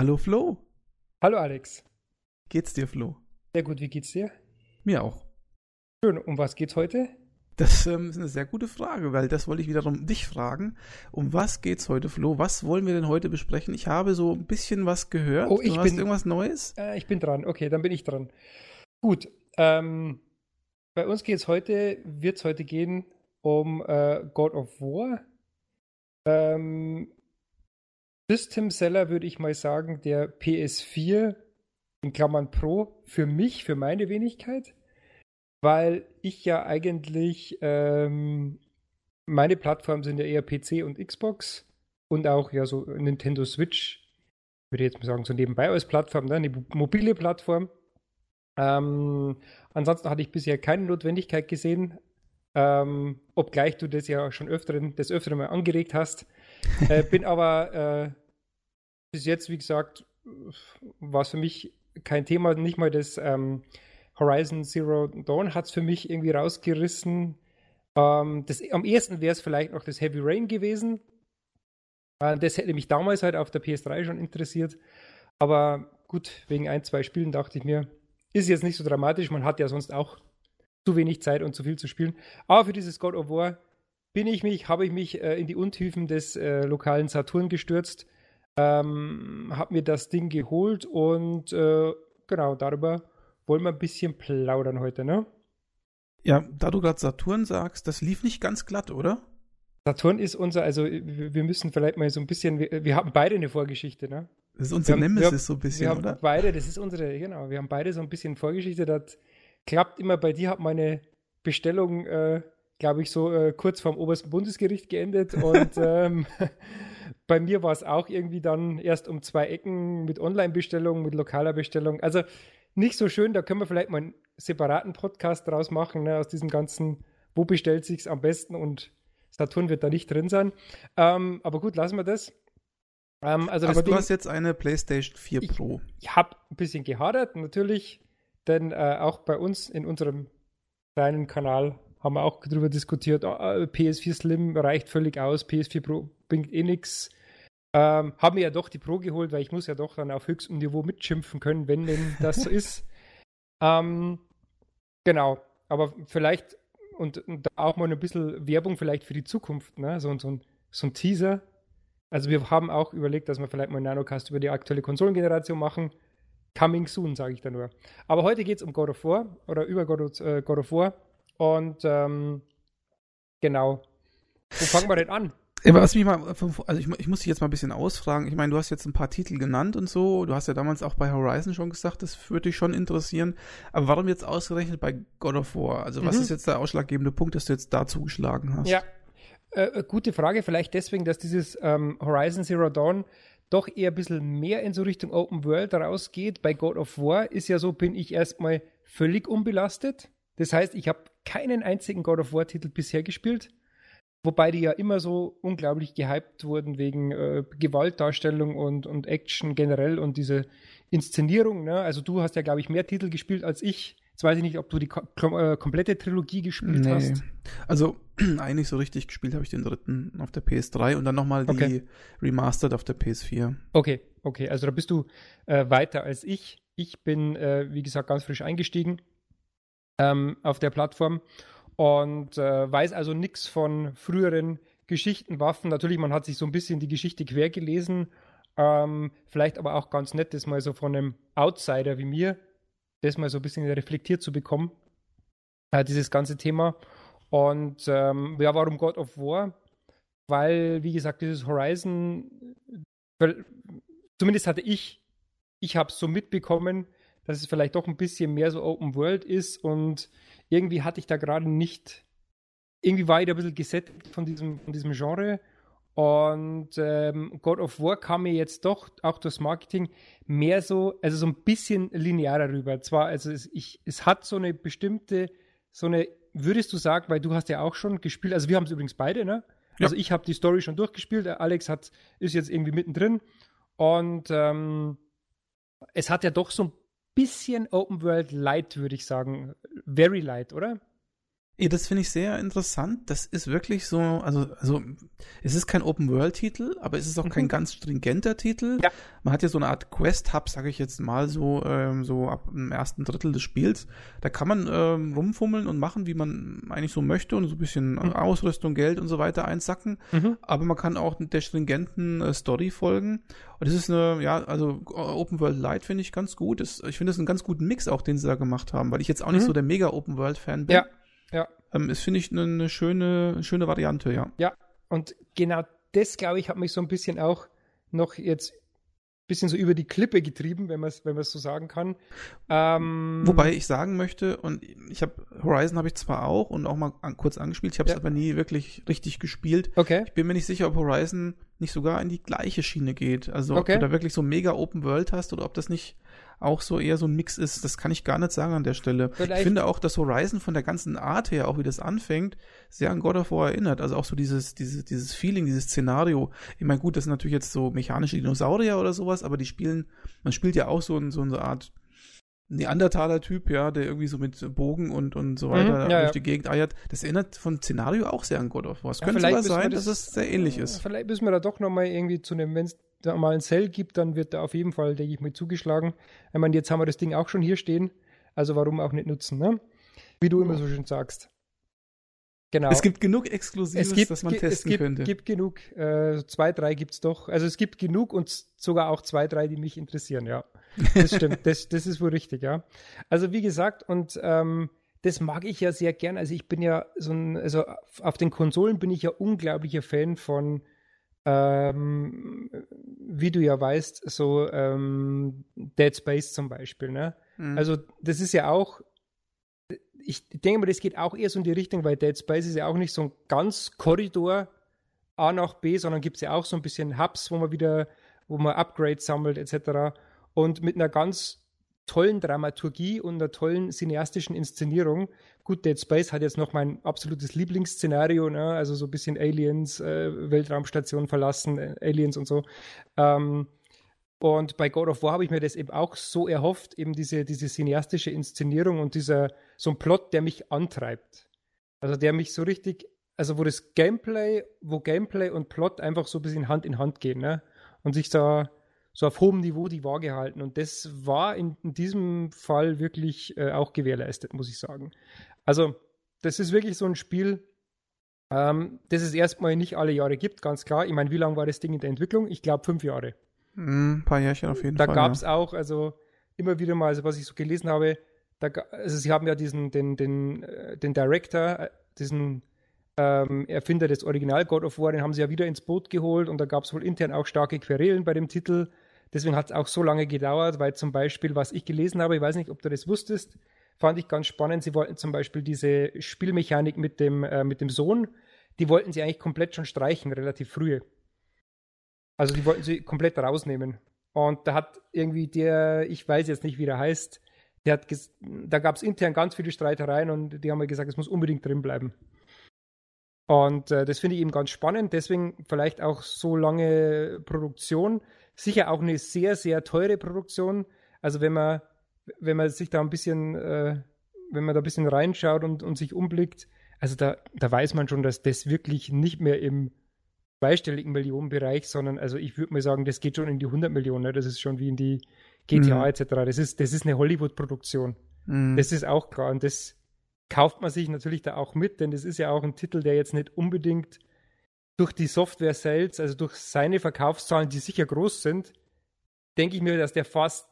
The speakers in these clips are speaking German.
Hallo Flo. Hallo Alex. Geht's dir, Flo? Sehr gut, wie geht's dir? Mir auch. Schön, um was geht's heute? Das ähm, ist eine sehr gute Frage, weil das wollte ich wiederum dich fragen. Um was geht's heute, Flo? Was wollen wir denn heute besprechen? Ich habe so ein bisschen was gehört. Oh, ich du bin, irgendwas Neues? Äh, ich bin dran. Okay, dann bin ich dran. Gut. Ähm, bei uns geht's heute, wird's heute gehen um äh, God of War. Ähm, System Seller würde ich mal sagen, der PS4 in Klammern Pro für mich, für meine Wenigkeit, weil ich ja eigentlich ähm, meine Plattformen sind ja eher PC und Xbox und auch ja so Nintendo Switch, würde ich jetzt mal sagen, so nebenbei als Plattform, ne? eine mobile Plattform. Ähm, ansonsten hatte ich bisher keine Notwendigkeit gesehen, ähm, obgleich du das ja schon öfteren, des Öfteren mal angeregt hast. Äh, bin aber äh, bis jetzt, wie gesagt, war es für mich kein Thema. Nicht mal das ähm, Horizon Zero Dawn hat es für mich irgendwie rausgerissen. Ähm, das, am ehesten wäre es vielleicht noch das Heavy Rain gewesen. Äh, das hätte mich damals halt auf der PS3 schon interessiert. Aber gut, wegen ein, zwei Spielen dachte ich mir, ist jetzt nicht so dramatisch. Man hat ja sonst auch zu wenig Zeit und zu viel zu spielen. Aber für dieses God of War bin ich mich, habe ich mich äh, in die Untiefen des äh, lokalen Saturn gestürzt, ähm, habe mir das Ding geholt und äh, genau darüber wollen wir ein bisschen plaudern heute, ne? Ja, da du gerade Saturn sagst, das lief nicht ganz glatt, oder? Saturn ist unser, also wir müssen vielleicht mal so ein bisschen, wir, wir haben beide eine Vorgeschichte, ne? Das ist unser haben- Nemesis wir- so ein bisschen, wir haben oder? beide, das ist unsere, genau, wir haben beide so ein bisschen Vorgeschichte. Das klappt immer. Bei dir hat meine Bestellung, äh, glaube ich, so äh, kurz vorm obersten Bundesgericht geendet. Und ähm, bei mir war es auch irgendwie dann erst um zwei Ecken mit Online-Bestellung, mit lokaler Bestellung. Also nicht so schön, da können wir vielleicht mal einen separaten Podcast draus machen, ne, aus diesem ganzen, wo bestellt sich's am besten und Saturn wird da nicht drin sein. Ähm, aber gut, lassen wir das. Ähm, also Aber du hast jetzt eine PlayStation 4 Ich- Pro. ich habe ein bisschen gehadert, natürlich, denn äh, auch bei uns in unserem kleinen Kanal haben wir auch darüber diskutiert, ah, äh, PS4 Slim reicht völlig aus, PS4 Pro bringt eh nichts. Ähm, haben wir ja doch die Pro geholt, weil ich muss ja doch dann auf höchstem Niveau mitschimpfen können, wenn denn das so ist. Ähm, genau, aber vielleicht und, und auch mal ein bisschen Werbung vielleicht für die Zukunft, ne? so, so, ein, so ein Teaser. Also wir haben auch überlegt, dass wir vielleicht mal einen Nanocast über die aktuelle Konsolengeneration machen. Coming soon, sage ich da nur. Aber heute geht es um God of War oder über God of, äh, God of War. Und ähm, genau. Wo fangen wir denn an? Was mich mal, also ich, ich muss dich jetzt mal ein bisschen ausfragen. Ich meine, du hast jetzt ein paar Titel genannt und so. Du hast ja damals auch bei Horizon schon gesagt, das würde dich schon interessieren. Aber warum jetzt ausgerechnet bei God of War? Also was Mhm. ist jetzt der ausschlaggebende Punkt, dass du jetzt da zugeschlagen hast? Ja, äh, äh, gute Frage. Vielleicht deswegen, dass dieses ähm, Horizon Zero Dawn doch eher ein bisschen mehr in so Richtung Open World rausgeht. Bei God of War ist ja so, bin ich erstmal völlig unbelastet. Das heißt, ich habe keinen einzigen God of War-Titel bisher gespielt. Wobei die ja immer so unglaublich gehypt wurden wegen äh, Gewaltdarstellung und, und Action generell und diese Inszenierung. Ne? Also du hast ja, glaube ich, mehr Titel gespielt als ich. Jetzt weiß ich nicht, ob du die ko kom äh, komplette Trilogie gespielt Nee. hast. Also eigentlich so richtig gespielt habe ich den dritten auf der PS3 und dann nochmal die Okay. Remastered auf der PS4. Okay, okay, also da bist du äh, weiter als ich. Ich bin, äh, wie gesagt, ganz frisch eingestiegen ähm, auf der Plattform und äh, weiß also nichts von früheren Geschichten, Waffen. Natürlich, man hat sich so ein bisschen die Geschichte quer gelesen. Ähm, vielleicht aber auch ganz nett, das mal so von einem Outsider wie mir, das mal so ein bisschen reflektiert zu bekommen, äh, dieses ganze Thema. Und ähm, ja, warum God of War? Weil, wie gesagt, dieses Horizon weil, zumindest hatte ich, ich habe es so mitbekommen, dass es vielleicht doch ein bisschen mehr so Open World ist und irgendwie hatte ich da gerade nicht, irgendwie war ich da ein bisschen gesättigt von diesem, von diesem Genre und ähm, God of War kam mir jetzt doch auch durchs Marketing mehr so, also so ein bisschen linearer rüber. Zwar, also es, ich, es hat so eine bestimmte, so eine, würdest du sagen, weil du hast ja auch schon gespielt, also wir haben es übrigens beide, ne? Ja. Also ich habe die Story schon durchgespielt, Alex hat, ist jetzt irgendwie mittendrin und ähm, es hat ja doch so ein bisschen Open World Light, würde ich sagen. Very light, oder? Ja, das finde ich sehr interessant. Das ist wirklich so, also, also es ist kein Open-World-Titel, aber es ist auch mhm. kein ganz stringenter Titel. Ja. Man hat ja so eine Art Quest-Hub, sage ich jetzt mal, so, ähm, so ab dem ersten Drittel des Spiels. Da kann man ähm, rumfummeln und machen, wie man eigentlich so möchte und so ein bisschen mhm. Ausrüstung, Geld und so weiter einsacken. Mhm. Aber man kann auch der stringenten äh, Story folgen. Und das ist eine, ja, also Open World Light finde ich ganz gut. Das, ich finde das einen ganz guten Mix auch, den sie da gemacht haben, weil ich jetzt auch nicht mhm. so der mega Open World Fan bin. Ja. Ja. Ähm, ist, finde ich, eine, eine schöne, schöne Variante, ja. Ja, und genau das, glaube ich, hat mich so ein bisschen auch noch jetzt ein bisschen so über die Klippe getrieben, wenn man es wenn so sagen kann. Ähm, Wobei ich sagen möchte, und ich habe Horizon habe ich zwar auch und auch mal an, kurz angespielt, ich habe es ja. aber nie wirklich richtig gespielt. Okay. Ich bin mir nicht sicher, ob Horizon nicht sogar in die gleiche Schiene geht. Also okay. ob du da wirklich so mega Open World hast oder ob das nicht auch so eher so ein Mix ist, das kann ich gar nicht sagen an der Stelle. Vielleicht. Ich finde auch, dass Horizon von der ganzen Art her, auch wie das anfängt, sehr an God of War erinnert. Also auch so dieses, dieses, dieses Feeling, dieses Szenario. Ich meine, gut, das sind natürlich jetzt so mechanische Dinosaurier oder sowas, aber die spielen, man spielt ja auch so, in, so eine Art Neandertaler-Typ, ja, der irgendwie so mit Bogen und, und so weiter mhm, ja, durch die Gegend eiert. Das erinnert von Szenario auch sehr an God of War. Es ja, könnte sogar sein, das, dass es sehr ähnlich ist. Vielleicht müssen wir da doch nochmal irgendwie zu einem, wenn es da mal ein Cell gibt, dann wird da auf jeden Fall, denke ich mal, zugeschlagen. Ich meine, jetzt haben wir das Ding auch schon hier stehen, also warum auch nicht nutzen, ne? Wie du immer so schön sagst. Genau. Es gibt genug Exklusives, gibt, das man testen es gibt, könnte. Es gibt genug, äh, zwei, drei gibt es doch. Also es gibt genug und sogar auch zwei, drei, die mich interessieren, ja. Das stimmt, das, das ist wohl richtig, ja. Also wie gesagt, und ähm, das mag ich ja sehr gern. Also ich bin ja so ein, also auf den Konsolen bin ich ja unglaublicher Fan von ähm, wie du ja weißt, so ähm, Dead Space zum Beispiel. Ne? Mhm. Also das ist ja auch, ich denke mal, das geht auch eher so in die Richtung, weil Dead Space ist ja auch nicht so ein ganz Korridor A nach B, sondern gibt es ja auch so ein bisschen Hubs, wo man wieder, wo man Upgrades sammelt etc. Und mit einer ganz tollen Dramaturgie und einer tollen cineastischen Inszenierung. Gut, Dead Space hat jetzt noch mein absolutes Lieblingsszenario, ne? also so ein bisschen Aliens, äh, Weltraumstation verlassen, äh, Aliens und so. Ähm, und bei God of War habe ich mir das eben auch so erhofft, eben diese, diese cineastische Inszenierung und dieser, so ein Plot, der mich antreibt. Also der mich so richtig, also wo das Gameplay, wo Gameplay und Plot einfach so ein bisschen Hand in Hand gehen, ne? Und sich da so auf hohem Niveau die Waage halten. Und das war in, in diesem Fall wirklich äh, auch gewährleistet, muss ich sagen. Also, das ist wirklich so ein Spiel, ähm, das es erstmal nicht alle Jahre gibt, ganz klar. Ich meine, wie lange war das Ding in der Entwicklung? Ich glaube, fünf Jahre. Mm, ein paar Jährchen auf jeden da Fall. Da gab es ja. auch, also immer wieder mal, also was ich so gelesen habe, da, also sie haben ja diesen, den, den, äh, den Director, äh, diesen ähm, Erfinder des Original God of War, den haben sie ja wieder ins Boot geholt und da gab es wohl intern auch starke Querelen bei dem Titel. Deswegen hat es auch so lange gedauert, weil zum Beispiel, was ich gelesen habe, ich weiß nicht, ob du das wusstest, fand ich ganz spannend. Sie wollten zum Beispiel diese Spielmechanik mit dem, äh, mit dem Sohn, die wollten sie eigentlich komplett schon streichen, relativ früh. Also die wollten sie komplett rausnehmen. Und da hat irgendwie der, ich weiß jetzt nicht, wie der heißt, der hat da gab es intern ganz viele Streitereien und die haben gesagt, es muss unbedingt drin bleiben. Und äh, das finde ich eben ganz spannend. Deswegen vielleicht auch so lange Produktion. Sicher auch eine sehr, sehr teure Produktion. Also wenn man, wenn man sich da ein bisschen, äh, wenn man da ein bisschen reinschaut und, und sich umblickt, also da, da weiß man schon, dass das wirklich nicht mehr im zweistelligen Millionenbereich, sondern also ich würde mal sagen, das geht schon in die 100 Millionen. Ne? Das ist schon wie in die GTA mhm. etc. Das ist, das ist eine Hollywood-Produktion. Mhm. Das ist auch klar. Und das, kauft man sich natürlich da auch mit, denn das ist ja auch ein Titel, der jetzt nicht unbedingt durch die Software Sales, also durch seine Verkaufszahlen, die sicher groß sind, denke ich mir, dass der fast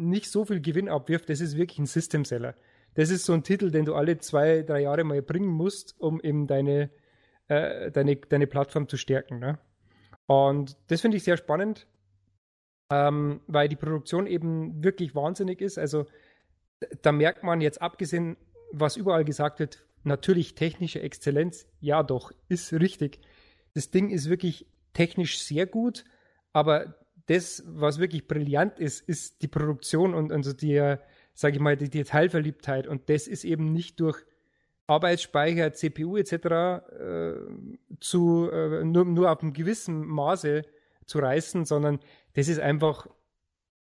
nicht so viel Gewinn abwirft. Das ist wirklich ein System Seller. Das ist so ein Titel, den du alle zwei, drei Jahre mal bringen musst, um eben deine, äh, deine, deine Plattform zu stärken. Ne? Und das finde ich sehr spannend, ähm, weil die Produktion eben wirklich wahnsinnig ist. Also da merkt man jetzt abgesehen was überall gesagt wird, natürlich technische Exzellenz, ja doch, ist richtig. Das Ding ist wirklich technisch sehr gut, aber das, was wirklich brillant ist, ist die Produktion und also die, sage ich mal, die Detailverliebtheit. Und das ist eben nicht durch Arbeitsspeicher, CPU etc. Äh, zu, äh, nur, nur auf einem gewissen Maße zu reißen, sondern das ist einfach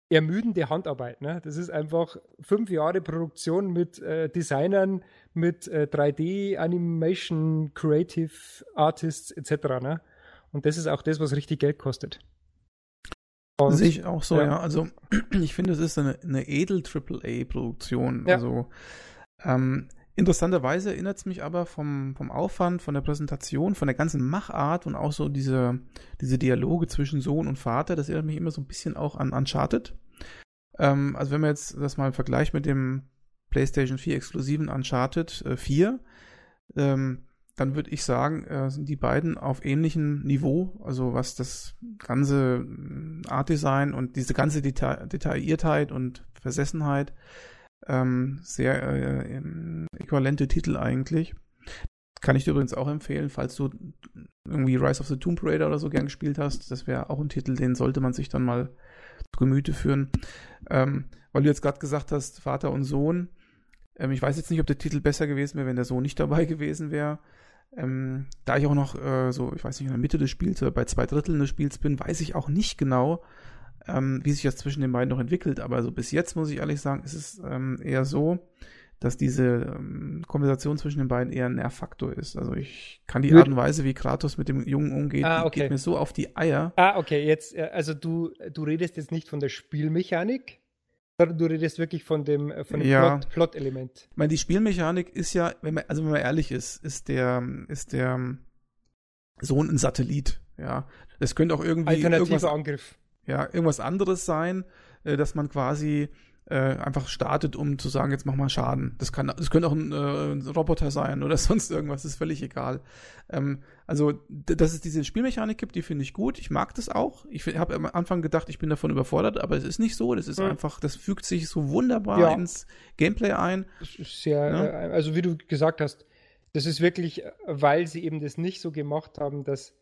ermüdende Handarbeit. Ne? Das ist einfach fünf Jahre Produktion mit äh, Designern, mit äh, 3D, Animation, Creative Artists etc. Ne? Und das ist auch das, was richtig Geld kostet. Und, Sehe ich auch so, ja. ja. Also ich finde, es ist eine, eine edel AAA-Produktion. Ja. Also ähm, interessanterweise erinnert es mich aber vom, vom Aufwand, von der Präsentation, von der ganzen Machart und auch so diese, diese Dialoge zwischen Sohn und Vater, das erinnert mich immer so ein bisschen auch an Uncharted. Ähm, also wenn man jetzt das mal vergleicht mit dem PlayStation 4 exklusiven Uncharted äh, 4, ähm, dann würde ich sagen, äh, sind die beiden auf ähnlichem Niveau, also was das ganze äh, Art Design und diese ganze Deta Detailliertheit und Versessenheit ähm, sehr äh, äquivalente Titel eigentlich. Kann ich dir übrigens auch empfehlen, falls du irgendwie Rise of the Tomb Raider oder so gern gespielt hast. Das wäre auch ein Titel, den sollte man sich dann mal zu Gemüte führen. Ähm, weil du jetzt gerade gesagt hast, Vater und Sohn. Ähm, ich weiß jetzt nicht, ob der Titel besser gewesen wäre, wenn der Sohn nicht dabei gewesen wäre. Ähm, da ich auch noch äh, so, ich weiß nicht, in der Mitte des Spiels oder bei zwei Dritteln des Spiels bin, weiß ich auch nicht genau, ähm, wie sich das zwischen den beiden noch entwickelt. Aber so bis jetzt muss ich ehrlich sagen, ist es ähm, eher so, dass diese ähm, Konversation zwischen den beiden eher ein Nervfaktor ist. Also ich kann die Art und Weise, wie Kratos mit dem Jungen umgeht, ah, okay. geht mir so auf die Eier. Ah, okay, jetzt, äh, also du, du redest jetzt nicht von der Spielmechanik, sondern du redest wirklich von dem, äh, von dem ja. Plot-Element. Plot ich meine, die Spielmechanik ist ja, wenn man, also wenn man ehrlich ist, ist der, ist der Sohn ein Satellit, ja. Das könnte auch irgendwie Alternativer Angriff. Ja, irgendwas anderes sein, äh, dass man quasi äh, einfach startet, um zu sagen, jetzt mach mal Schaden. Das kann, das könnte auch ein, äh, ein Roboter sein oder sonst irgendwas, ist völlig egal. Ähm, also, dass es diese Spielmechanik gibt, die finde ich gut. Ich mag das auch. Ich habe am Anfang gedacht, ich bin davon überfordert, aber es ist nicht so. Das ist mhm. einfach, das fügt sich so wunderbar ja. ins Gameplay ein. Das ist sehr, ja? Äh, also wie du gesagt hast, das ist wirklich, weil sie eben das nicht so gemacht haben, dass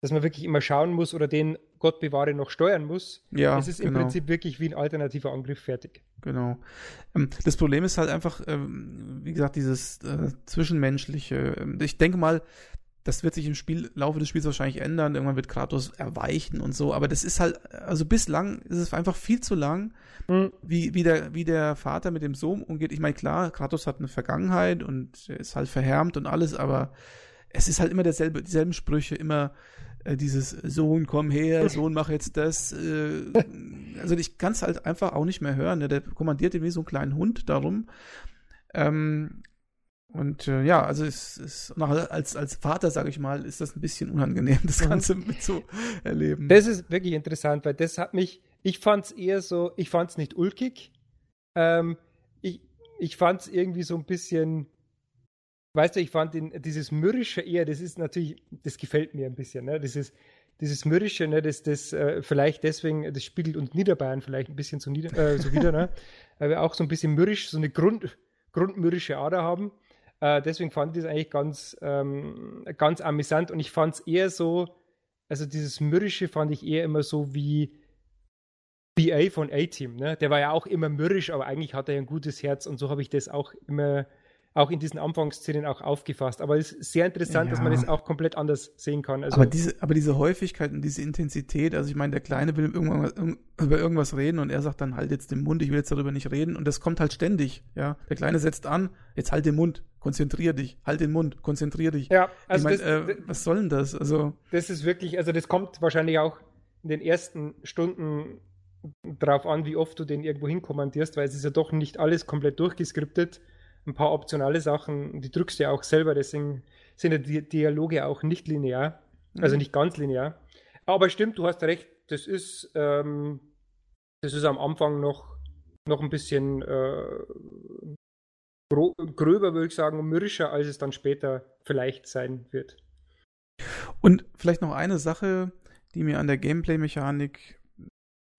dass man wirklich immer schauen muss oder den Gott bewahre noch steuern muss. Ja, es ist genau. im Prinzip wirklich wie ein alternativer Angriff fertig. Genau. Ähm, das Problem ist halt einfach, ähm, wie gesagt, dieses äh, Zwischenmenschliche. Ähm, ich denke mal, das wird sich im Spiel, Laufe des Spiels wahrscheinlich ändern. Irgendwann wird Kratos erweichen und so. Aber das ist halt, also bislang ist es einfach viel zu lang, mhm. wie, wie, der, wie der Vater mit dem Sohn umgeht. Ich meine, klar, Kratos hat eine Vergangenheit und ist halt verhärmt und alles, aber es ist halt immer derselbe, dieselben Sprüche, immer dieses Sohn, komm her, Sohn, mach jetzt das. Äh, also ich kann es halt einfach auch nicht mehr hören. Ne? Der kommandiert wie so einen kleinen Hund darum. Ähm, und äh, ja, also es ist als, als Vater, sage ich mal, ist das ein bisschen unangenehm, das mhm. Ganze mit zu erleben. Das ist wirklich interessant, weil das hat mich, ich fand es eher so, ich fand es nicht ulkig. Ähm, ich ich fand es irgendwie so ein bisschen weißt du, ich fand ihn, dieses Mürrische eher, das ist natürlich, das gefällt mir ein bisschen, ne? Dieses, dieses Mürrische, ne, das, das äh, vielleicht deswegen, das spiegelt uns Niederbayern vielleicht ein bisschen so, nieder, äh, so wieder, ne? Weil wir auch so ein bisschen mürrisch, so eine Grund, grundmürrische Ader haben. Äh, deswegen fand ich das eigentlich ganz, ähm, ganz amüsant und ich fand es eher so, also dieses Mürrische fand ich eher immer so wie BA von A-Team, ne? Der war ja auch immer mürrisch, aber eigentlich hat er ja ein gutes Herz und so habe ich das auch immer auch in diesen Anfangsszenen auch aufgefasst. Aber es ist sehr interessant, ja. dass man es auch komplett anders sehen kann. Also aber, diese, aber diese Häufigkeit und diese Intensität, also ich meine, der Kleine will irgendwann über irgendwas reden und er sagt dann, halt jetzt den Mund, ich will jetzt darüber nicht reden. Und das kommt halt ständig, ja. Der Kleine setzt an, jetzt halt den Mund, konzentrier dich, halt den Mund, konzentrier dich. Ja, also ich mein, das, äh, was soll denn das? Also. Das ist wirklich, also das kommt wahrscheinlich auch in den ersten Stunden drauf an, wie oft du den irgendwo hinkommandierst, weil es ist ja doch nicht alles komplett durchgeskriptet ein paar optionale Sachen, die drückst du ja auch selber, deswegen sind die Dialoge auch nicht linear, also mhm. nicht ganz linear. Aber stimmt, du hast recht, das ist, ähm, das ist am Anfang noch, noch ein bisschen äh, gröber, würde ich sagen, mürrischer, als es dann später vielleicht sein wird. Und vielleicht noch eine Sache, die mir an der Gameplay-Mechanik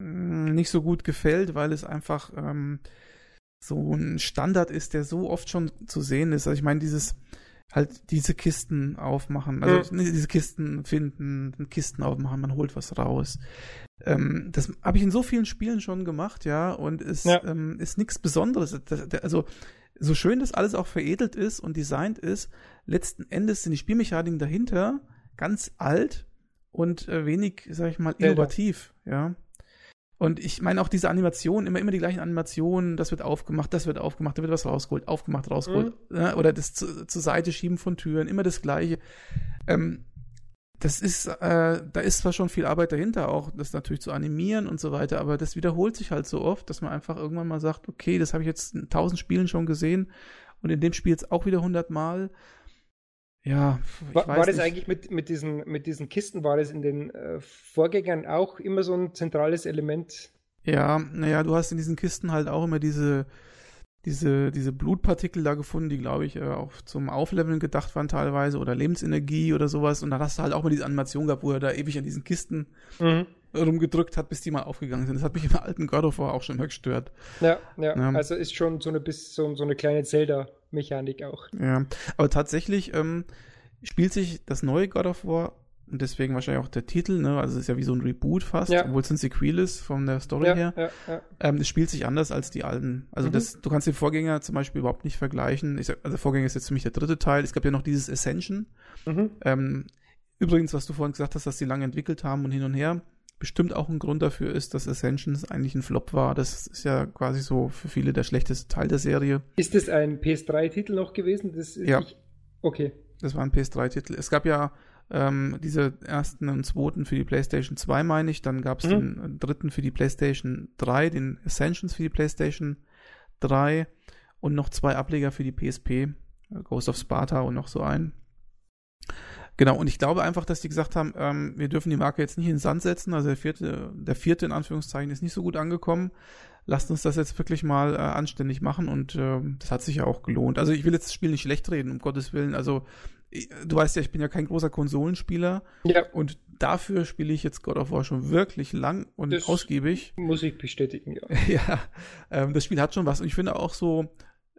hm, nicht so gut gefällt, weil es einfach ähm, so ein Standard ist, der so oft schon zu sehen ist. Also ich meine, dieses halt diese Kisten aufmachen, also mhm. diese Kisten finden, Kisten aufmachen, man holt was raus. Ähm, das habe ich in so vielen Spielen schon gemacht, ja, und es ja. ähm, ist nichts Besonderes. Das, das, also so schön das alles auch veredelt ist und designt ist, letzten Endes sind die Spielmechaniken dahinter ganz alt und äh, wenig, sag ich mal, innovativ, ja. Und ich meine auch diese Animationen, immer, immer die gleichen Animationen, das wird aufgemacht, das wird aufgemacht, da wird was rausgeholt, aufgemacht, rausgeholt. Mhm. Ne? Oder das zu, zur Seite schieben von Türen, immer das Gleiche. Ähm, das ist, äh, da ist zwar schon viel Arbeit dahinter, auch das natürlich zu animieren und so weiter, aber das wiederholt sich halt so oft, dass man einfach irgendwann mal sagt, okay, das habe ich jetzt in tausend Spielen schon gesehen und in dem Spiel jetzt auch wieder hundertmal. Ja, war, war das eigentlich mit, mit, diesen, mit diesen Kisten, war das in den äh, Vorgängern auch immer so ein zentrales Element? Ja, naja, du hast in diesen Kisten halt auch immer diese, diese, diese Blutpartikel da gefunden, die, glaube ich, äh, auch zum Aufleveln gedacht waren teilweise oder Lebensenergie oder sowas. Und dann hast du halt auch mal diese Animation gehabt, wo er da ewig an diesen Kisten mhm. rumgedrückt hat, bis die mal aufgegangen sind. Das hat mich im alten God of War auch schon immer gestört. Ja, ja. ja. Also ist schon so eine, bis, so, so eine kleine Zelda- Mechanik auch. Ja, aber tatsächlich ähm, spielt sich das neue God of War und deswegen wahrscheinlich auch der Titel, ne? Also es ist ja wie so ein Reboot fast, ja. obwohl es ein Sequel ist von der Story ja, her. Ja, ja. Ähm, es spielt sich anders als die alten. Also mhm. das, du kannst den Vorgänger zum Beispiel überhaupt nicht vergleichen. Ich sag, also der Vorgänger ist jetzt für mich der dritte Teil. Es gab ja noch dieses Ascension. Mhm. Ähm, übrigens, was du vorhin gesagt hast, dass sie lange entwickelt haben und hin und her bestimmt auch ein Grund dafür ist, dass Ascensions eigentlich ein Flop war. Das ist ja quasi so für viele der schlechteste Teil der Serie. Ist das ein PS3-Titel noch gewesen? ja. Ich, okay. Das war ein PS3-Titel. Es gab ja ähm, diese ersten und zweiten für die PlayStation 2, meine ich. Dann gab es mhm. den dritten für die PlayStation 3, den Ascensions für die PlayStation 3 und noch zwei Ableger für die PSP. Ghost of Sparta und noch so ein. Genau, und ich glaube einfach, dass die gesagt haben, ähm, wir dürfen die Marke jetzt nicht in den Sand setzen. Also der vierte, der vierte in Anführungszeichen ist nicht so gut angekommen. Lasst uns das jetzt wirklich mal äh, anständig machen und äh, das hat sich ja auch gelohnt. Also ich will jetzt das Spiel nicht schlecht reden, um Gottes Willen. Also ich, du weißt ja, ich bin ja kein großer Konsolenspieler. Ja. Und dafür spiele ich jetzt God of War schon wirklich lang und das ausgiebig. Muss ich bestätigen, ja. ja, ähm, das Spiel hat schon was. Und ich finde auch so,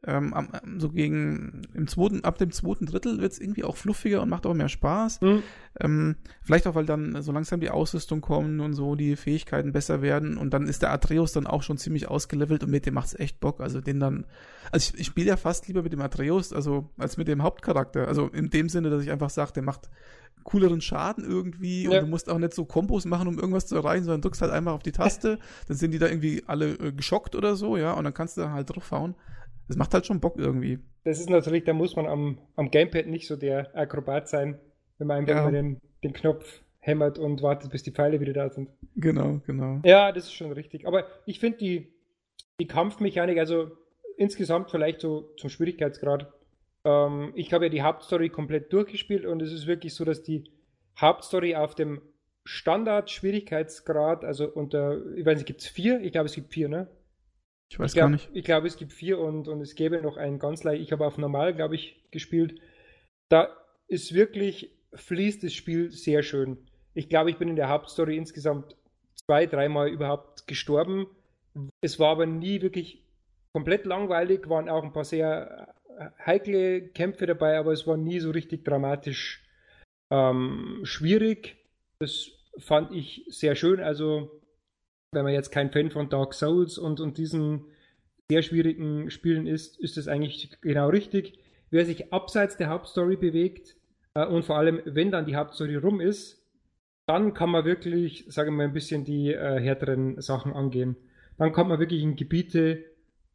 ähm, so gegen im zweiten, ab dem zweiten Drittel wird es irgendwie auch fluffiger und macht auch mehr Spaß. Mhm. Ähm, vielleicht auch, weil dann so langsam die Ausrüstung kommt und so die Fähigkeiten besser werden und dann ist der Atreus dann auch schon ziemlich ausgelevelt und mit dem macht es echt Bock. Also den dann, also ich, ich spiele ja fast lieber mit dem Atreus, also als mit dem Hauptcharakter. Also in dem Sinne, dass ich einfach sage, der macht cooleren Schaden irgendwie ja. und du musst auch nicht so Kombos machen, um irgendwas zu erreichen, sondern drückst halt einfach auf die Taste, dann sind die da irgendwie alle äh, geschockt oder so, ja, und dann kannst du halt draufhauen das macht halt schon Bock irgendwie. Das ist natürlich, da muss man am, am Gamepad nicht so der Akrobat sein, wenn man einfach ja. mal den, den Knopf hämmert und wartet, bis die Pfeile wieder da sind. Genau, genau. Ja, das ist schon richtig. Aber ich finde die, die Kampfmechanik, also insgesamt vielleicht so zum Schwierigkeitsgrad. Ähm, ich habe ja die Hauptstory komplett durchgespielt und es ist wirklich so, dass die Hauptstory auf dem Standard-Schwierigkeitsgrad, also unter, ich weiß nicht, gibt es vier? Ich glaube, es gibt vier, ne? Ich weiß ich glaub, gar nicht. Ich glaube, es gibt vier und, und es gäbe noch einen ganz leicht. Ich habe auf normal, glaube ich, gespielt. Da ist wirklich, fließt das Spiel sehr schön. Ich glaube, ich bin in der Hauptstory insgesamt zwei, dreimal überhaupt gestorben. Es war aber nie wirklich komplett langweilig, waren auch ein paar sehr äh, heikle Kämpfe dabei, aber es war nie so richtig dramatisch ähm, schwierig. Das fand ich sehr schön. Also wenn man jetzt kein Fan von Dark Souls und, und diesen sehr schwierigen Spielen ist, ist es eigentlich genau richtig. Wer sich abseits der Hauptstory bewegt äh, und vor allem, wenn dann die Hauptstory rum ist, dann kann man wirklich, sagen wir mal, ein bisschen die äh, härteren Sachen angehen. Dann kommt man wirklich in Gebiete,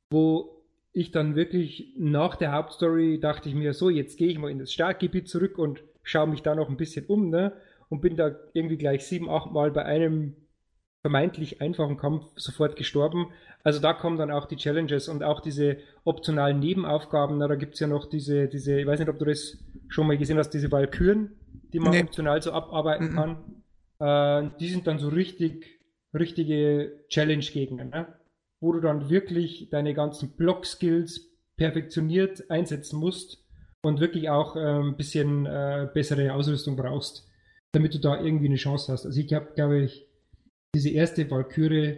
wo ich dann wirklich nach der Hauptstory dachte ich mir, so, jetzt gehe ich mal in das Starkgebiet zurück und schaue mich da noch ein bisschen um, ne? Und bin da irgendwie gleich sieben, acht Mal bei einem vermeintlich einfachen Kampf sofort gestorben. Also da kommen dann auch die Challenges und auch diese optionalen Nebenaufgaben. Na, da gibt es ja noch diese, diese, ich weiß nicht, ob du das schon mal gesehen hast, diese Valkyren, die man nee. optional so abarbeiten mhm. kann. Äh, die sind dann so richtig, richtige Challenge-Gegner, ne? wo du dann wirklich deine ganzen Block-Skills perfektioniert einsetzen musst und wirklich auch äh, ein bisschen äh, bessere Ausrüstung brauchst, damit du da irgendwie eine Chance hast. Also ich habe, glaube ich, diese erste Valkyrie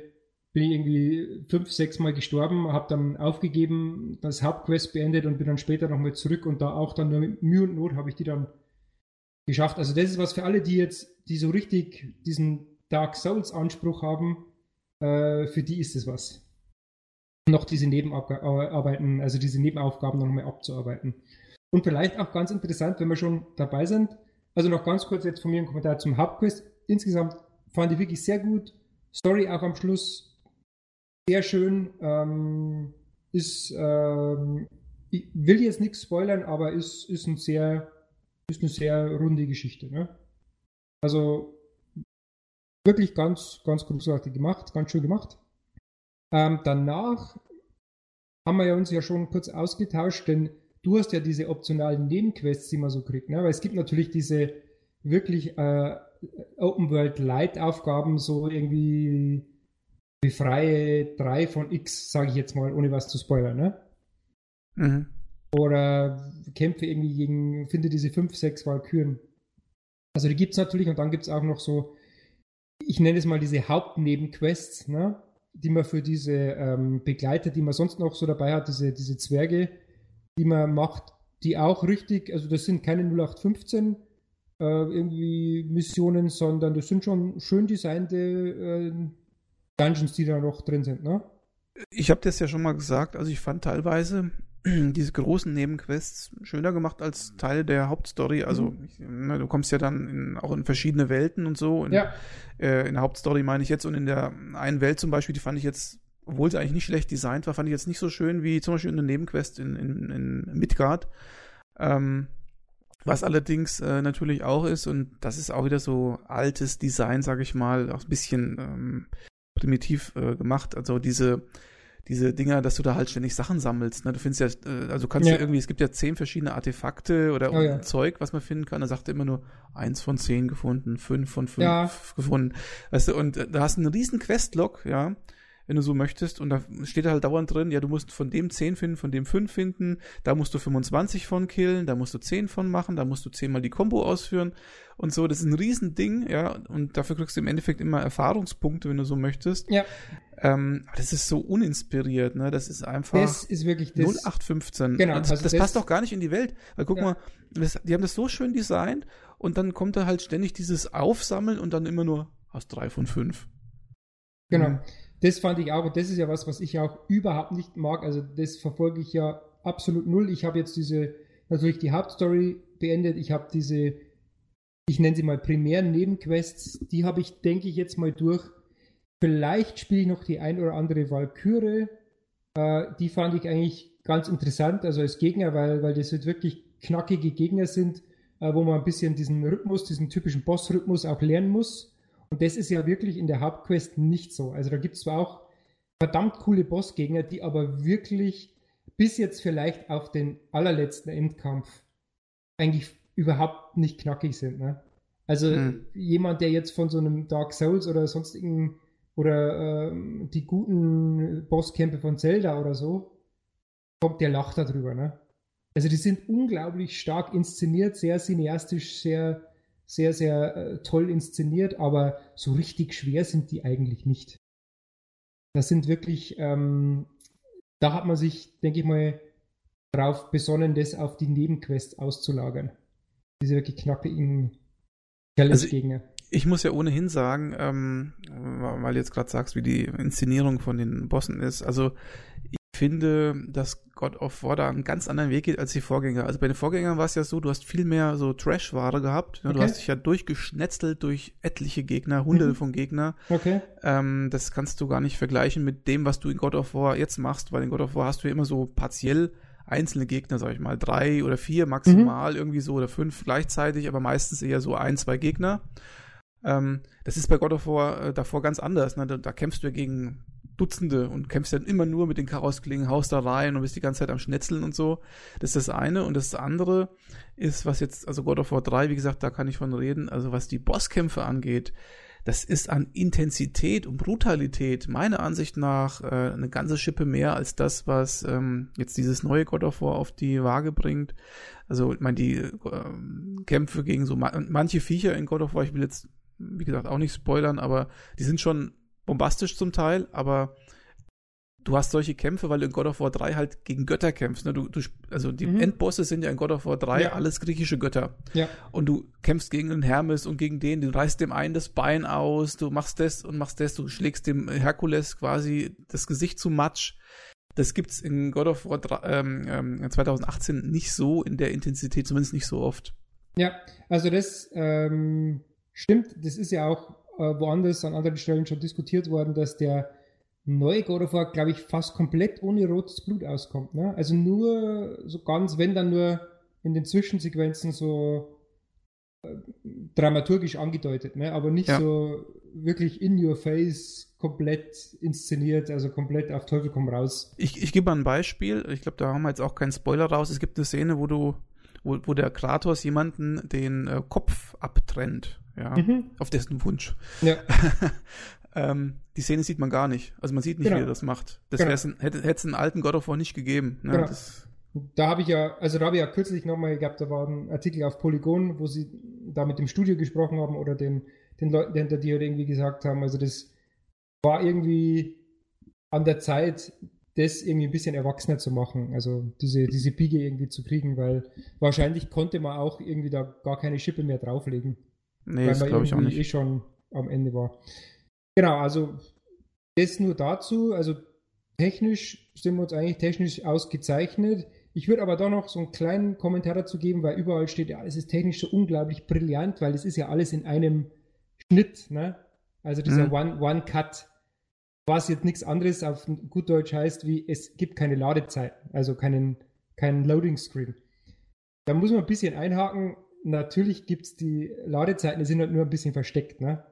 bin ich irgendwie fünf, sechs Mal gestorben, habe dann aufgegeben, das Hauptquest beendet und bin dann später nochmal zurück und da auch dann nur mit Mühe und Not habe ich die dann geschafft. Also das ist was für alle, die jetzt, die so richtig diesen Dark Souls Anspruch haben, äh, für die ist es was. Noch diese Nebenarbeiten, also diese Nebenaufgaben nochmal abzuarbeiten. Und vielleicht auch ganz interessant, wenn wir schon dabei sind, also noch ganz kurz jetzt von mir ein Kommentar zum Hauptquest. Insgesamt fand ich wirklich sehr gut. Story auch am Schluss sehr schön. Ähm, ist, ähm, ich will jetzt nichts spoilern, aber ist, ist, ein sehr, ist eine sehr runde Geschichte. Ne? Also wirklich ganz, ganz großartig gemacht, ganz schön gemacht. Ähm, danach haben wir ja uns ja schon kurz ausgetauscht, denn du hast ja diese optionalen Nebenquests, die man so kriegt. Ne? Weil es gibt natürlich diese wirklich äh, Open World Light Aufgaben, so irgendwie befreie drei von X, sage ich jetzt mal, ohne was zu spoilern. Ne? Mhm. Oder kämpfe irgendwie gegen, finde diese fünf, sechs Valkyren. Also die gibt es natürlich und dann gibt es auch noch so, ich nenne es mal diese Hauptnebenquests, ne? die man für diese ähm, Begleiter, die man sonst noch so dabei hat, diese, diese Zwerge, die man macht, die auch richtig, also das sind keine 0815 äh, irgendwie Missionen, sondern das sind schon schön designte äh, Dungeons, die da noch drin sind, ne? Ich habe das ja schon mal gesagt, also ich fand teilweise diese großen Nebenquests schöner gemacht als Teil der Hauptstory. Also mhm. ich, ne, du kommst ja dann in, auch in verschiedene Welten und so. Und, ja. Äh, in der Hauptstory meine ich jetzt und in der einen Welt zum Beispiel, die fand ich jetzt, obwohl sie eigentlich nicht schlecht designt war, fand ich jetzt nicht so schön wie zum Beispiel in der Nebenquest in, in, in Midgard. Ähm, was allerdings äh, natürlich auch ist, und das ist auch wieder so altes Design, sage ich mal, auch ein bisschen ähm, primitiv äh, gemacht. Also diese diese Dinger, dass du da halt ständig Sachen sammelst. Ne? Du findest ja, äh, also kannst ja. ja irgendwie, es gibt ja zehn verschiedene Artefakte oder oh, ja. Zeug, was man finden kann. Da sagt er immer nur eins von zehn gefunden, fünf von fünf ja. gefunden. Weißt du, und äh, da hast du einen riesen Questlog, ja, wenn du so möchtest. Und da steht halt dauernd drin, ja, du musst von dem 10 finden, von dem 5 finden, da musst du 25 von killen, da musst du 10 von machen, da musst du 10 mal die Combo ausführen und so. Das ist ein Riesending, ja, und dafür kriegst du im Endeffekt immer Erfahrungspunkte, wenn du so möchtest. Ja. Ähm, das ist so uninspiriert, ne? Das ist einfach das ist wirklich das 0815. Genau, das, also das, das passt doch gar nicht in die Welt. Weil guck ja. mal, das, die haben das so schön designt und dann kommt da halt ständig dieses Aufsammeln und dann immer nur hast drei von fünf. Genau. Mhm das fand ich auch, und das ist ja was, was ich auch überhaupt nicht mag. Also das verfolge ich ja absolut null. Ich habe jetzt diese, natürlich die Hauptstory beendet. Ich habe diese, ich nenne sie mal primären Nebenquests, die habe ich, denke ich, jetzt mal durch. Vielleicht spiele ich noch die ein oder andere Valkyrie. Äh, die fand ich eigentlich ganz interessant, also als Gegner, weil, weil das halt wirklich knackige Gegner sind, äh, wo man ein bisschen diesen Rhythmus, diesen typischen Boss-Rhythmus auch lernen muss. Und das ist ja wirklich in der Hauptquest nicht so. Also da gibt es zwar auch verdammt coole Bossgegner, die aber wirklich bis jetzt vielleicht auf den allerletzten Endkampf eigentlich überhaupt nicht knackig sind. Ne? Also hm. jemand, der jetzt von so einem Dark Souls oder sonstigen oder ähm, die guten Bosskämpfe von Zelda oder so kommt, der lacht darüber. Ne? Also die sind unglaublich stark inszeniert, sehr cineastisch, sehr sehr, sehr äh, toll inszeniert, aber so richtig schwer sind die eigentlich nicht. Das sind wirklich, ähm, da hat man sich, denke ich mal, darauf besonnen, das auf die Nebenquests auszulagern. Diese wirklich knackigen Challenge-Gegner. Also ich muss ja ohnehin sagen, ähm, weil du jetzt gerade sagst, wie die Inszenierung von den Bossen ist. Also finde, dass God of War da einen ganz anderen Weg geht als die Vorgänger. Also bei den Vorgängern war es ja so, du hast viel mehr so Trash-Ware gehabt. Ja, okay. Du hast dich ja durchgeschnetzelt durch etliche Gegner, hunderte mhm. von Gegner. Okay. Ähm, das kannst du gar nicht vergleichen mit dem, was du in God of War jetzt machst, weil in God of War hast du ja immer so partiell einzelne Gegner, sag ich mal, drei oder vier maximal mhm. irgendwie so oder fünf gleichzeitig, aber meistens eher so ein, zwei Gegner. Ähm, das ist bei God of War äh, davor ganz anders. Ne? Da, da kämpfst du ja gegen Dutzende und kämpfst dann immer nur mit den Karosklingen, haust da rein und bist die ganze Zeit am Schnetzeln und so. Das ist das eine. Und das andere ist, was jetzt, also God of War 3, wie gesagt, da kann ich von reden, also was die Bosskämpfe angeht, das ist an Intensität und Brutalität meiner Ansicht nach äh, eine ganze Schippe mehr als das, was ähm, jetzt dieses neue God of War auf die Waage bringt. Also, ich meine, die äh, Kämpfe gegen so ma manche Viecher in God of War, ich will jetzt, wie gesagt, auch nicht spoilern, aber die sind schon bombastisch zum Teil, aber du hast solche Kämpfe, weil du in God of War 3 halt gegen Götter kämpfst. Ne? Du, du, also die mhm. Endbosse sind ja in God of War 3 ja. alles griechische Götter. Ja. Und du kämpfst gegen den Hermes und gegen den, du reißt dem einen das Bein aus, du machst das und machst das, du schlägst dem Herkules quasi das Gesicht zu Matsch. Das gibt's in God of War 3, ähm, 2018 ähm, nicht so in der Intensität, zumindest nicht so oft. Ja, also das ähm, stimmt, das ist ja auch woanders an anderen Stellen schon diskutiert worden, dass der neue God of War, glaube ich, fast komplett ohne rotes Blut auskommt. Ne? Also nur so ganz, wenn dann nur in den Zwischensequenzen so äh, dramaturgisch angedeutet, ne? aber nicht ja. so wirklich in your face komplett inszeniert, also komplett auf Teufel komm raus. Ich, ich gebe mal ein Beispiel. Ich glaube, da haben wir jetzt auch keinen Spoiler raus. Es gibt eine Szene, wo du, wo, wo der Kratos jemanden den äh, Kopf abtrennt, ja, mhm. auf dessen Wunsch. Ja. ähm, die Szene sieht man gar nicht. Also man sieht nicht, genau. wie er das macht. Das genau. hätte es einen alten God of War nicht gegeben. Ne? Genau. Das, da habe ich ja, also da habe ich ja kürzlich nochmal gehabt, da war ein Artikel auf Polygon, wo sie da mit dem Studio gesprochen haben oder den, den Leuten hinter dir irgendwie gesagt haben, also das war irgendwie an der Zeit, das irgendwie ein bisschen erwachsener zu machen, also diese, diese Biege irgendwie zu kriegen, weil wahrscheinlich konnte man auch irgendwie da gar keine Schippe mehr drauflegen. Nee, das glaube ich auch nicht. eh schon am Ende war. Genau, also das nur dazu, also technisch sind wir uns eigentlich technisch ausgezeichnet. Ich würde aber doch noch so einen kleinen Kommentar dazu geben, weil überall steht, ja, es ist technisch so unglaublich brillant, weil es ist ja alles in einem Schnitt, ne? Also dieser mhm. One, One Cut, was jetzt nichts anderes auf gut Deutsch heißt, wie es gibt keine Ladezeit, also keinen, keinen Loading Screen. Da muss man ein bisschen einhaken. Natürlich gibt es die Ladezeiten, die sind halt nur ein bisschen versteckt, ne?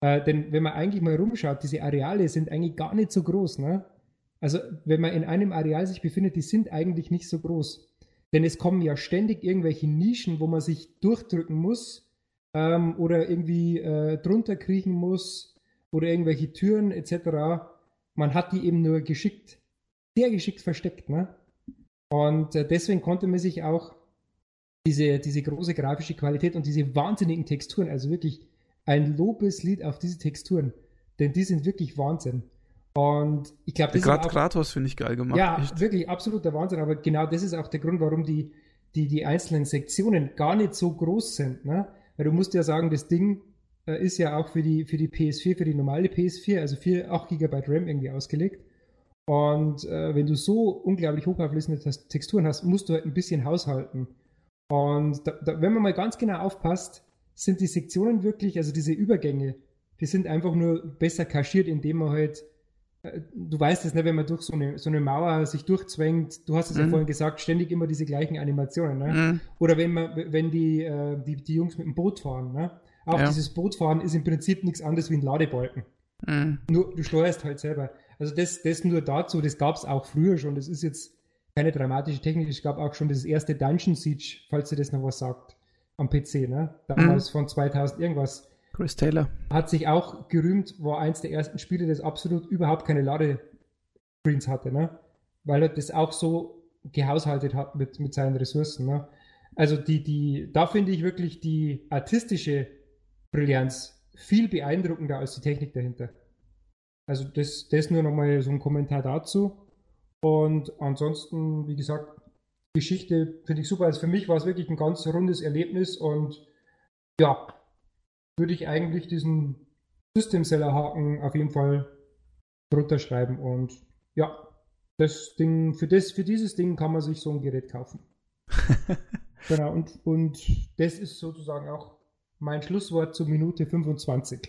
Äh, denn wenn man eigentlich mal rumschaut, diese Areale sind eigentlich gar nicht so groß, ne? Also wenn man in einem Areal sich befindet, die sind eigentlich nicht so groß. Denn es kommen ja ständig irgendwelche Nischen, wo man sich durchdrücken muss ähm, oder irgendwie äh, drunter kriechen muss oder irgendwelche Türen etc. Man hat die eben nur geschickt, sehr geschickt versteckt. Ne? Und äh, deswegen konnte man sich auch diese, diese große grafische Qualität und diese wahnsinnigen Texturen, also wirklich ein Lobeslied auf diese Texturen, denn die sind wirklich Wahnsinn. Und ich glaube, das Gerade Kratos finde ich geil gemacht. Ja, echt. wirklich absoluter Wahnsinn. Aber genau das ist auch der Grund, warum die, die, die einzelnen Sektionen gar nicht so groß sind. Ne? Weil du musst ja sagen, das Ding äh, ist ja auch für die, für die PS4, für die normale PS4, also 4, 8 GB RAM irgendwie ausgelegt. Und äh, wenn du so unglaublich hochauflösende Texturen hast, musst du halt ein bisschen haushalten. Und da, da, wenn man mal ganz genau aufpasst, sind die Sektionen wirklich, also diese Übergänge, die sind einfach nur besser kaschiert, indem man halt du weißt es, ne, wenn man durch so eine, so eine Mauer sich durchzwängt, du hast es mhm. ja vorhin gesagt, ständig immer diese gleichen Animationen. Ne? Mhm. Oder wenn man, wenn die, äh, die, die Jungs mit dem Boot fahren, ne? Auch ja. dieses Bootfahren ist im Prinzip nichts anderes wie ein Ladebalken. Mhm. Nur du steuerst halt selber. Also das, das nur dazu, das gab es auch früher schon. Das ist jetzt keine dramatische Technik. Es gab auch schon das erste Dungeon Siege, falls ihr das noch was sagt, am PC, ne? Damals mhm. von 2000 irgendwas. Chris Taylor. Hat sich auch gerühmt, war eins der ersten Spiele, das absolut überhaupt keine Ladescreens hatte, ne? Weil er das auch so gehaushaltet hat mit, mit seinen Ressourcen, ne? Also die, die, da finde ich wirklich die artistische Brillanz viel beeindruckender als die Technik dahinter. Also das, das nur nochmal so ein Kommentar dazu. Und ansonsten, wie gesagt, Geschichte finde ich super. Also für mich war es wirklich ein ganz rundes Erlebnis und ja, würde ich eigentlich diesen System Seller Haken auf jeden Fall drunter schreiben und ja, das Ding, für das, für dieses Ding kann man sich so ein Gerät kaufen. genau, und, und das ist sozusagen auch mein Schlusswort zur Minute 25.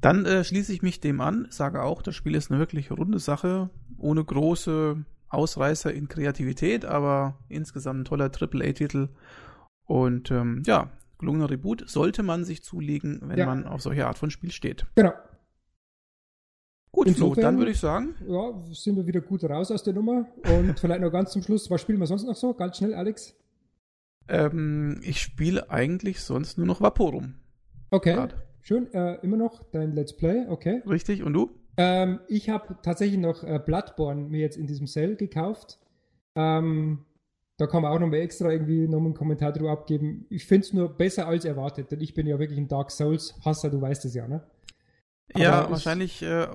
Dann äh, schließe ich mich dem an, sage auch, das Spiel ist eine wirklich runde Sache, ohne große Ausreißer in Kreativität, aber insgesamt ein toller AAA-Titel. Und ähm, ja, gelungener Reboot sollte man sich zulegen, wenn ja. man auf solche Art von Spiel steht. Genau. Gut, Insofern, Flo, dann würde ich sagen. Ja, sind wir wieder gut raus aus der Nummer. Und vielleicht noch ganz zum Schluss, was spielen wir sonst noch so? Ganz schnell, Alex. Ähm, ich spiele eigentlich sonst nur noch Vaporum. Okay. Grad. Schön, äh, immer noch dein Let's Play, okay. Richtig, und du? Ähm, ich habe tatsächlich noch äh, Bloodborne mir jetzt in diesem Cell gekauft. Ähm, da kann man auch nochmal extra irgendwie noch einen Kommentar drüber abgeben. Ich finde es nur besser als erwartet, denn ich bin ja wirklich ein Dark Souls-Hasser, du weißt es ja, ne? Aber ja, wahrscheinlich äh,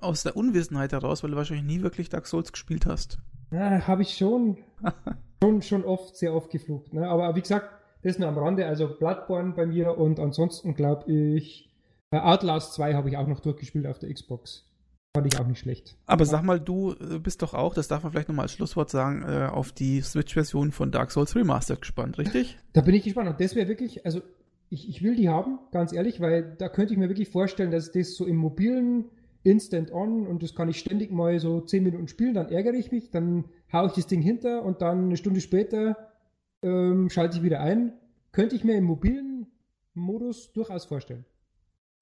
aus der Unwissenheit heraus, weil du wahrscheinlich nie wirklich Dark Souls gespielt hast. Ja, habe ich schon, schon, schon oft, sehr oft geflucht. Ne? Aber wie gesagt, das nur am Rande. Also Bloodborne bei mir und ansonsten glaube ich, äh, Outlast 2 habe ich auch noch durchgespielt auf der Xbox. Fand ich auch nicht schlecht. Aber sag mal, du äh, bist doch auch, das darf man vielleicht nochmal als Schlusswort sagen, äh, auf die Switch-Version von Dark Souls Remastered gespannt, richtig? Da bin ich gespannt. Und das wäre wirklich, also ich, ich will die haben, ganz ehrlich, weil da könnte ich mir wirklich vorstellen, dass das so im mobilen Instant On und das kann ich ständig mal so 10 Minuten spielen, dann ärgere ich mich, dann haue ich das Ding hinter und dann eine Stunde später ähm, schalte ich wieder ein. Könnte ich mir im mobilen Modus durchaus vorstellen.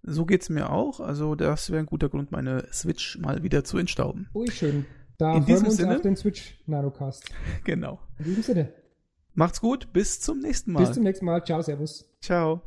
So geht es mir auch. Also das wäre ein guter Grund, meine Switch mal wieder zu entstauben. Ui, schön. Da In diesem Sinne, auf den Switch Nanocast. Genau. In diesem Sinne. Macht's gut, bis zum nächsten Mal. Bis zum nächsten Mal. Ciao, Servus. Ciao.